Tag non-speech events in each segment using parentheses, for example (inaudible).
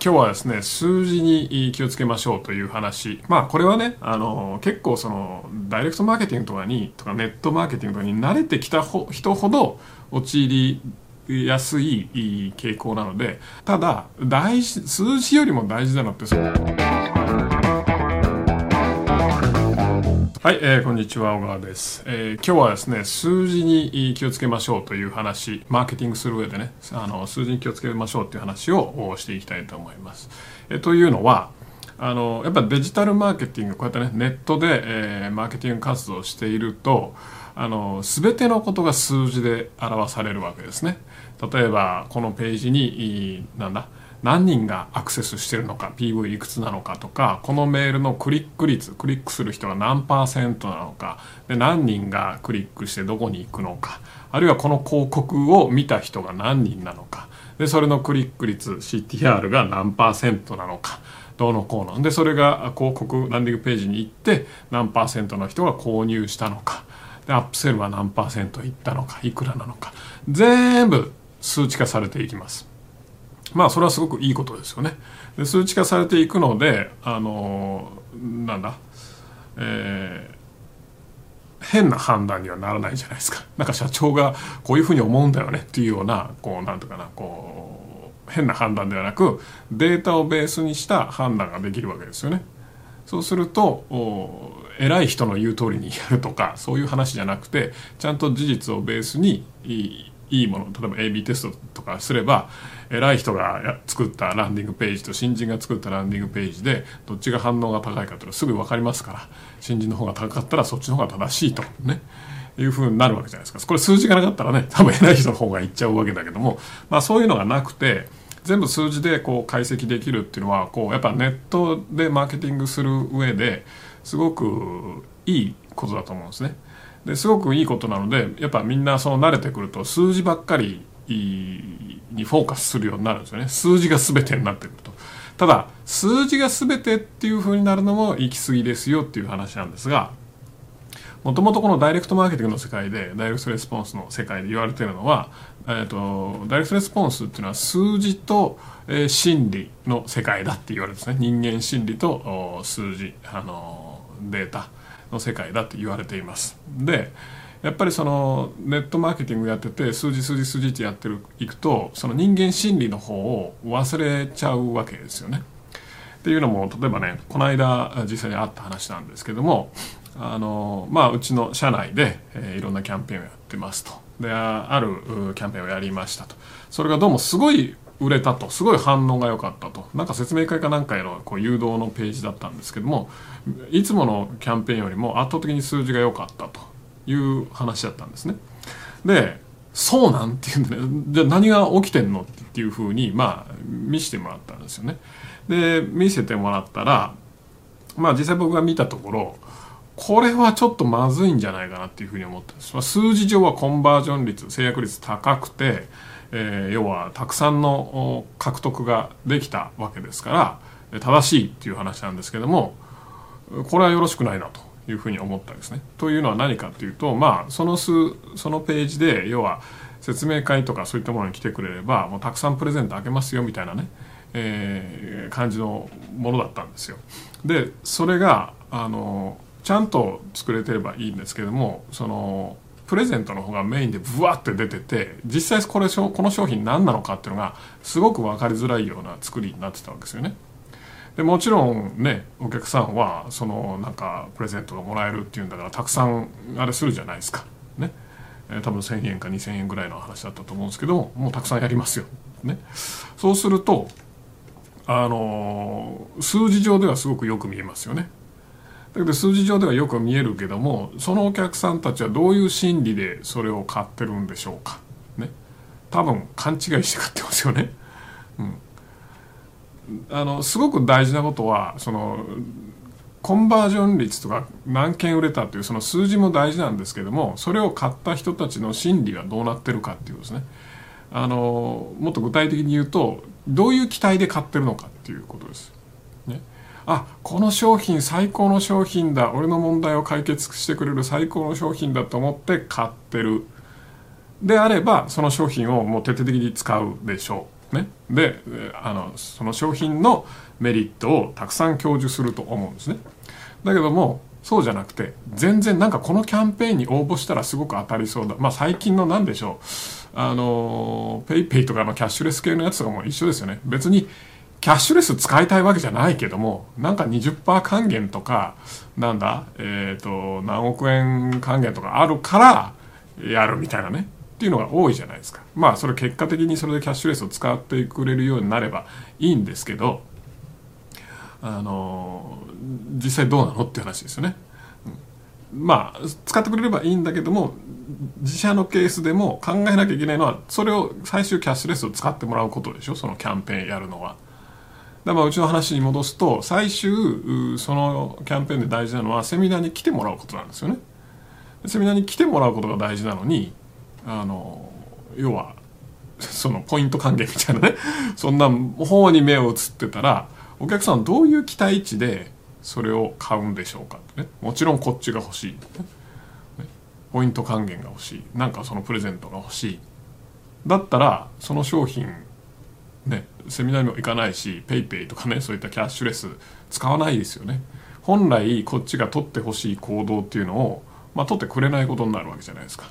今日はですね数字に気をつけましょうという話。まあこれはねあの結構そのダイレクトマーケティングとかにとかネットマーケティングとかに慣れてきた人ほど陥りやすい傾向なのでただ大事数字よりも大事なのってそのはい、えー、こんにちは、小川です、えー、今日はですね、数字に気をつけましょうという話、マーケティングする上でね、あの数字に気をつけましょうという話をしていきたいと思います。えー、というのは、あのやっぱデジタルマーケティング、こうやってね、ネットで、えー、マーケティング活動していると、あの全てのことが数字で表されるわけですね。例えば、このページに、なんだ、何人がアクセスしてるのか PV いくつなのかとかこのメールのクリック率クリックする人が何パーセントなのかで何人がクリックしてどこに行くのかあるいはこの広告を見た人が何人なのかでそれのクリック率 CTR が何パーセントなのかどうのこうのでそれが広告ランディングページに行って何パーセントの人が購入したのかでアップセルは何パーセントいったのかいくらなのか全部数値化されていきます。まあそれはすごくいいことですよね。で数値化されていくのであのなんだ、えー、変な判断にはならないじゃないですか。(laughs) なんか社長がこういうふうに思うんだよねっていうようなこうなんとかなこう変な判断ではなくデータをベースにした判断ができるわけですよね。そうすると偉い人の言う通りにやるとかそういう話じゃなくてちゃんと事実をベースにいいもの例えば AB テストとかすれば偉い人が作ったランディングページと新人が作ったランディングページでどっちが反応が高いかというのはすぐ分かりますから新人の方が高かったらそっちの方が正しいとねいうふうになるわけじゃないですかこれ数字がなかったらね多分偉い人の方がいっちゃうわけだけども、まあ、そういうのがなくて全部数字でこう解析できるっていうのはこうやっぱネットでマーケティングする上ですごくいいことだと思うんですね。ですごくいいことなのでやっぱみんなその慣れてくると数字ばっかりにフォーカスするようになるんですよね。数字が全てになってくると。ただ数字が全てっていう風になるのも行き過ぎですよっていう話なんですがもともとこのダイレクトマーケティングの世界でダイレクトレスポンスの世界で言われてるのは、えーと、ダイレクトレスポンスっていうのは数字と、えー、心理の世界だって言われるんですね。人間心理と数字あのデータ。の世界だって言われています。でやっぱりそのネットマーケティングやってて数字数字数字ってやってるいくとその人間心理の方を忘れちゃうわけですよね。っていうのも例えばねこの間実際にあった話なんですけどもあの、まあ、うちの社内で、えー、いろんなキャンペーンをやってますと。であるキャンペーンをやりましたと。それがどうもすごい売れたとすごい反応が良かったとなんか説明会かなんかへのこう誘導のページだったんですけどもいつものキャンペーンよりも圧倒的に数字が良かったという話だったんですね。でそうなんていうんでねじゃあ何が起きてんのっていうふうにまあ見せてもらったんですよね。で見せてもらったらまあ実際僕が見たところこれはちょっとまずいんじゃないかなっていうふうに思ったんです。まあ、数字上はコンバージョン率制約率高くて、えー、要はたくさんの獲得ができたわけですから正しいっていう話なんですけどもこれはよろしくないなというふうに思ったんですね。というのは何かというとまあその数そのページで要は説明会とかそういったものに来てくれればもうたくさんプレゼントあげますよみたいなね、えー、感じのものだったんですよ。でそれがあのちゃんと作れてればいいんですけどもそのプレゼントの方がメインでブワって出てて実際これこの商品何なのかっていうのがすごく分かりづらいような作りになってたわけですよね。でもちろんねお客さんはそのなんかプレゼントがもらえるっていうんだからたくさんあれするじゃないですか。ね、え、多分1000円か2000円ぐらいの話だったと思うんですけどももうたくさんやりますよ。ね。そうするとあの数字上ではすごくよく見えますよね。だけど数字上ではよく見えるけどもそのお客さんたちはどういう心理でそれを買ってるんでしょうか。ね。多分勘違いして買ってますよね。うん。あのすごく大事なことはそのコンバージョン率とか何件売れたというその数字も大事なんですけどもそれを買った人たちの心理がどうなってるかっていうことですね。あのもっと具体的に言うとどういう期待で買ってるのかっていうことです。あこの商品最高の商品だ。俺の問題を解決してくれる最高の商品だと思って買ってる。であればその商品をもう徹底的に使うでしょう。ね、であのその商品のメリットをたくさん享受すると思うんですね。だけどもそうじゃなくて全然なんかこのキャンペーンに応募したらすごく当たりそうだ。まあ最近の何でしょう。あの PayPay とかのキャッシュレス系のやつとかも一緒ですよね。別にキャッシュレス使いたいわけじゃないけどもなんか20%還元とかなんだえっ、ー、と何億円還元とかあるからやるみたいなねっていうのが多いじゃないですかまあそれ結果的にそれでキャッシュレスを使ってくれるようになればいいんですけどあの実際どうなのっていう話ですよね。まあ使ってくれればいいんだけども自社のケースでも考えなきゃいけないのはそれを最終キャッシュレスを使ってもらうことでしょ？そのキャンペーンやるのは。だからうちの話に戻すと最終そのキャンペーンで大事なのはセミナーに来てもらうことなんですよね。セミナーに来てもらうことが大事なのにあの要はそのポイント還元みたいなね。そんな方に目を移ってたらお客さんどういう期待値でそれを買うんでしょうかね。もちろんこっちが欲しい、ね、ポイント還元が欲しい。なんかそのプレゼントが欲しい。だったらその商品ねセミナーにも行かないし PayPay とかねそういったキャッシュレス使わないですよね。本来こっちが取ってほしい行動っていうのを、まあ、取ってくれないことになるわけじゃないですか、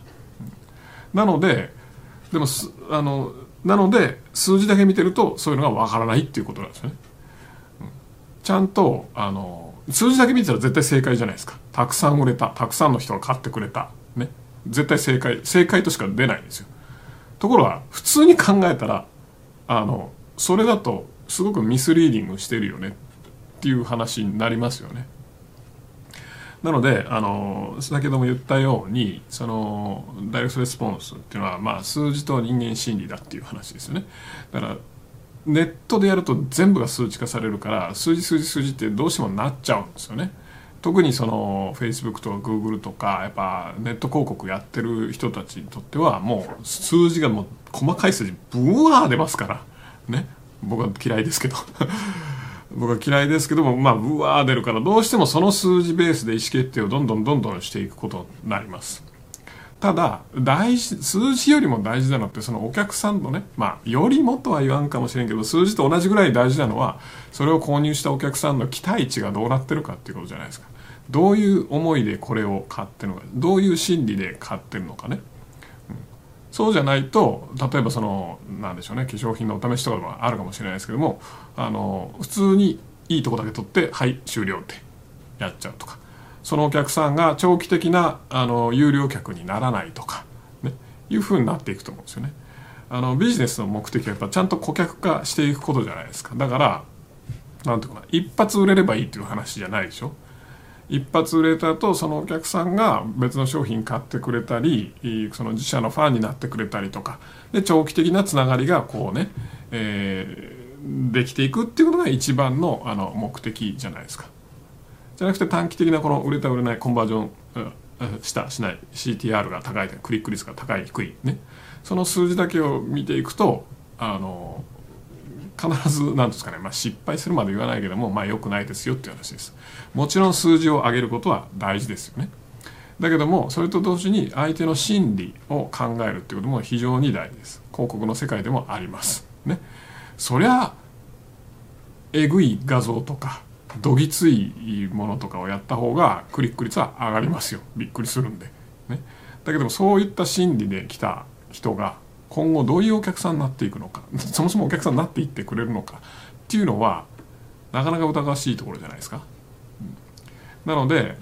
なのででもあのなので数字だけ見てるとそういうのがわからないっていうことなんですよね。ちゃんとあの数字だけ見てたら絶対正解じゃないですか。たくさん売れたたくさんの人が買ってくれた。ね。絶対正解正解としか出ないんですよ。ところが普通に考えたらあのそれだとすごくミスリーディングしてるよねっていう話になりますよね。なのであの先ほども言ったようにそのダイレクトレスポンスっていうのは、まあ、数字と人間心理だっていう話ですよね。だからネットでやると全部が数値化されるから数字数字数字ってどうしてもなっちゃうんですよね。特にその Facebook とか Google とかやっぱネット広告やってる人たちにとってはもう数字がもう細かい数字ブワー出ますから。ね。僕は嫌いですけど。(laughs) 僕は嫌いですけどもまあブワー出るからどうしてもその数字ベースで意思決定をどんどんどんどんしていくことになります。ただ大事数字よりも大事なのってそのお客さんのねまあよりもとは言わんかもしれんけど数字と同じぐらい大事なのはそれを購入したお客さんの期待値がどうなってるかっていうことじゃないですか。どういう思いでこれを買ってるのかどういう心理で買ってるのかね、そうじゃないと例えばそのなんでしょうね化粧品のお試しとかもあるかもしれないですけどもあの普通にいいとこだけ取ってはい終了ってやっちゃうとかそのお客さんが長期的なあの有料客にならないとか、ね、いうふうになっていくと思うんですよね。あのビジネスの目的はやっぱちゃんと顧客化していくことじゃないですか。だから、なんていうかな、一発売れればいいっていう話じゃないでしょ。一発売れた後そのお客さんが別の商品買ってくれたりその自社のファンになってくれたりとか。で長期的なつながりがこうね、えー、できていくっていうことが一番のあの目的じゃないですか。じゃなくて短期的なこの売れた売れないコンバージョン、したしない。CTR が高いクリック率が高い低い。ね。その数字だけを見ていくとあの必ず何ですかね、まあ、失敗するまで言わないけどもまあ良くないですよっていう話です。もちろん数字を上げることは大事ですよね。だけどもそれと同時に相手の心理を考えるっていうことも非常に大事です。広告の世界でもあります。ね。そりゃえぐい画像とかどぎついものとかをやった方がクリック率は上がりますよ。びっくりするんで、ね、だけどもそういった心理で来た人が今後どういうお客さんになっていくのか (laughs) そもそもお客さんになっていってくれるのかっていうのはなかなか疑わしいところじゃないですか。なので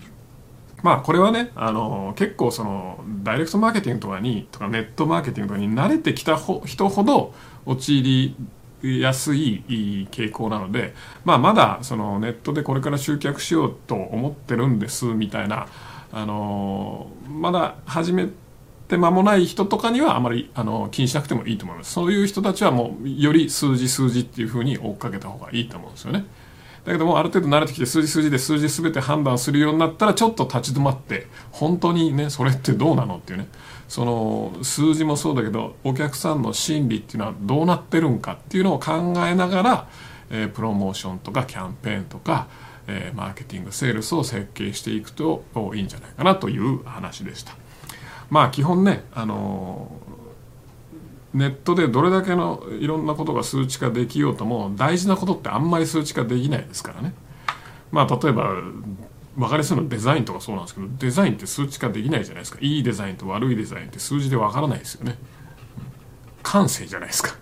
まあこれはねあの結構そのダイレクトマーケティングとかにとかネットマーケティングとかに慣れてきた人ほど陥り安い傾向なので、まあ、まだそのネットでこれから集客しようと思ってるんですみたいな、あのまだ始めて間もない人とかにはあまりあの気にしなくてもいいと思いますそういう人たちはもうより数字数字っていうふうに追っかけた方がいいと思うんですよね。だけどもある程度慣れてきて数字数字で数字全て判断するようになったらちょっと立ち止まって本当にねそれってどうなのっていうねその数字もそうだけどお客さんの心理っていうのはどうなってるんかっていうのを考えながら、えー、プロモーションとかキャンペーンとか、えー、マーケティングセールスを設計していくといいんじゃないかなという話でした。まあ基本ねあのネットでどれだけのいろんなことが数値化できようとも大事なことってあんまり数値化できないですからね。まあ例えば分かりやすいのデザインとかそうなんですけどデザインって数値化できないじゃないですか。いいデザインと悪いデザインって数字で分からないですよね。感性じゃないですか。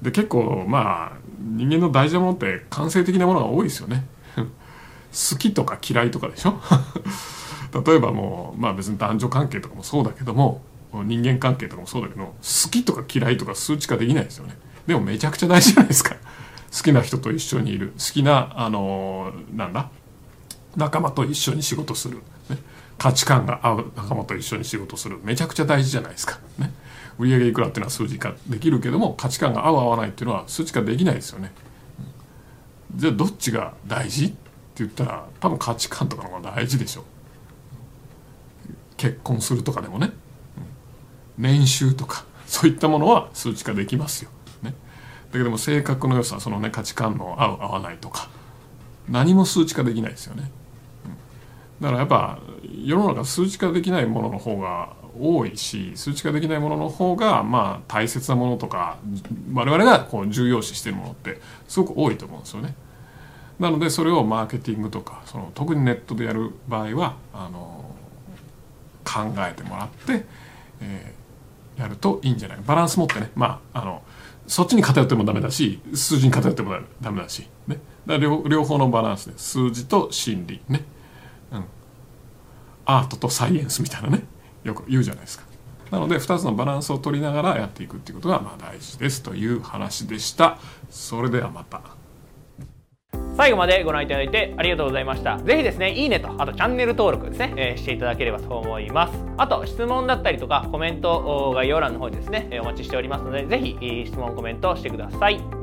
で結構まあ人間の大事なものって感性的なものが多いですよね。(laughs) 好きとか嫌いとかでしょ？例えばもうまあ別に男女関係とかもそうだけども人間関係とかもそうだけど好きとか嫌いとか数値化できないですよね。でもめちゃくちゃ大事じゃないですか。好きな人と一緒にいる。好きなあのなんだ？仲間と一緒に仕事する、ね、価値観が合う仲間と一緒に仕事する。めちゃくちゃ大事じゃないですか。ね。売上いくらっていうのは数字化できるけども価値観が合う合わないっていうのは数値化できないですよね、じゃあどっちが大事？って言ったら多分価値観とかの方が大事でしょう。結婚するとかでもね。年収とか (laughs) そういったものは数値化できますよ、ね、だけども性格の良さそのね価値観の合う合わないとか何も数値化できないですよね、うん、だからやっぱ世の中数値化できないものの方が多いし数値化できないものの方がまあ大切なものとか我々がこう重要視してるものってすごく多いと思うんですよね。なのでそれをマーケティングとかその特にネットでやる場合はあの考えてもらって、えーやるといいんじゃない。バランス持ってね。まああのそっちに偏ってもダメだし数字に偏ってもダメだし、ね、だ両両方のバランスで数字と心理ね、うん、アートとサイエンスみたいなね。よく言うじゃないですか。なので2つのバランスを取りながらやっていくっていうことがまあ大事ですという話でした。それではまた。最後までご覧いただいてありがとうございました。ぜひですねいいねとあとチャンネル登録ですね、えー、していただければと思います。あと質問だったりとかコメント概要欄の方にですねお待ちしておりますのでぜひ質問コメントしてください。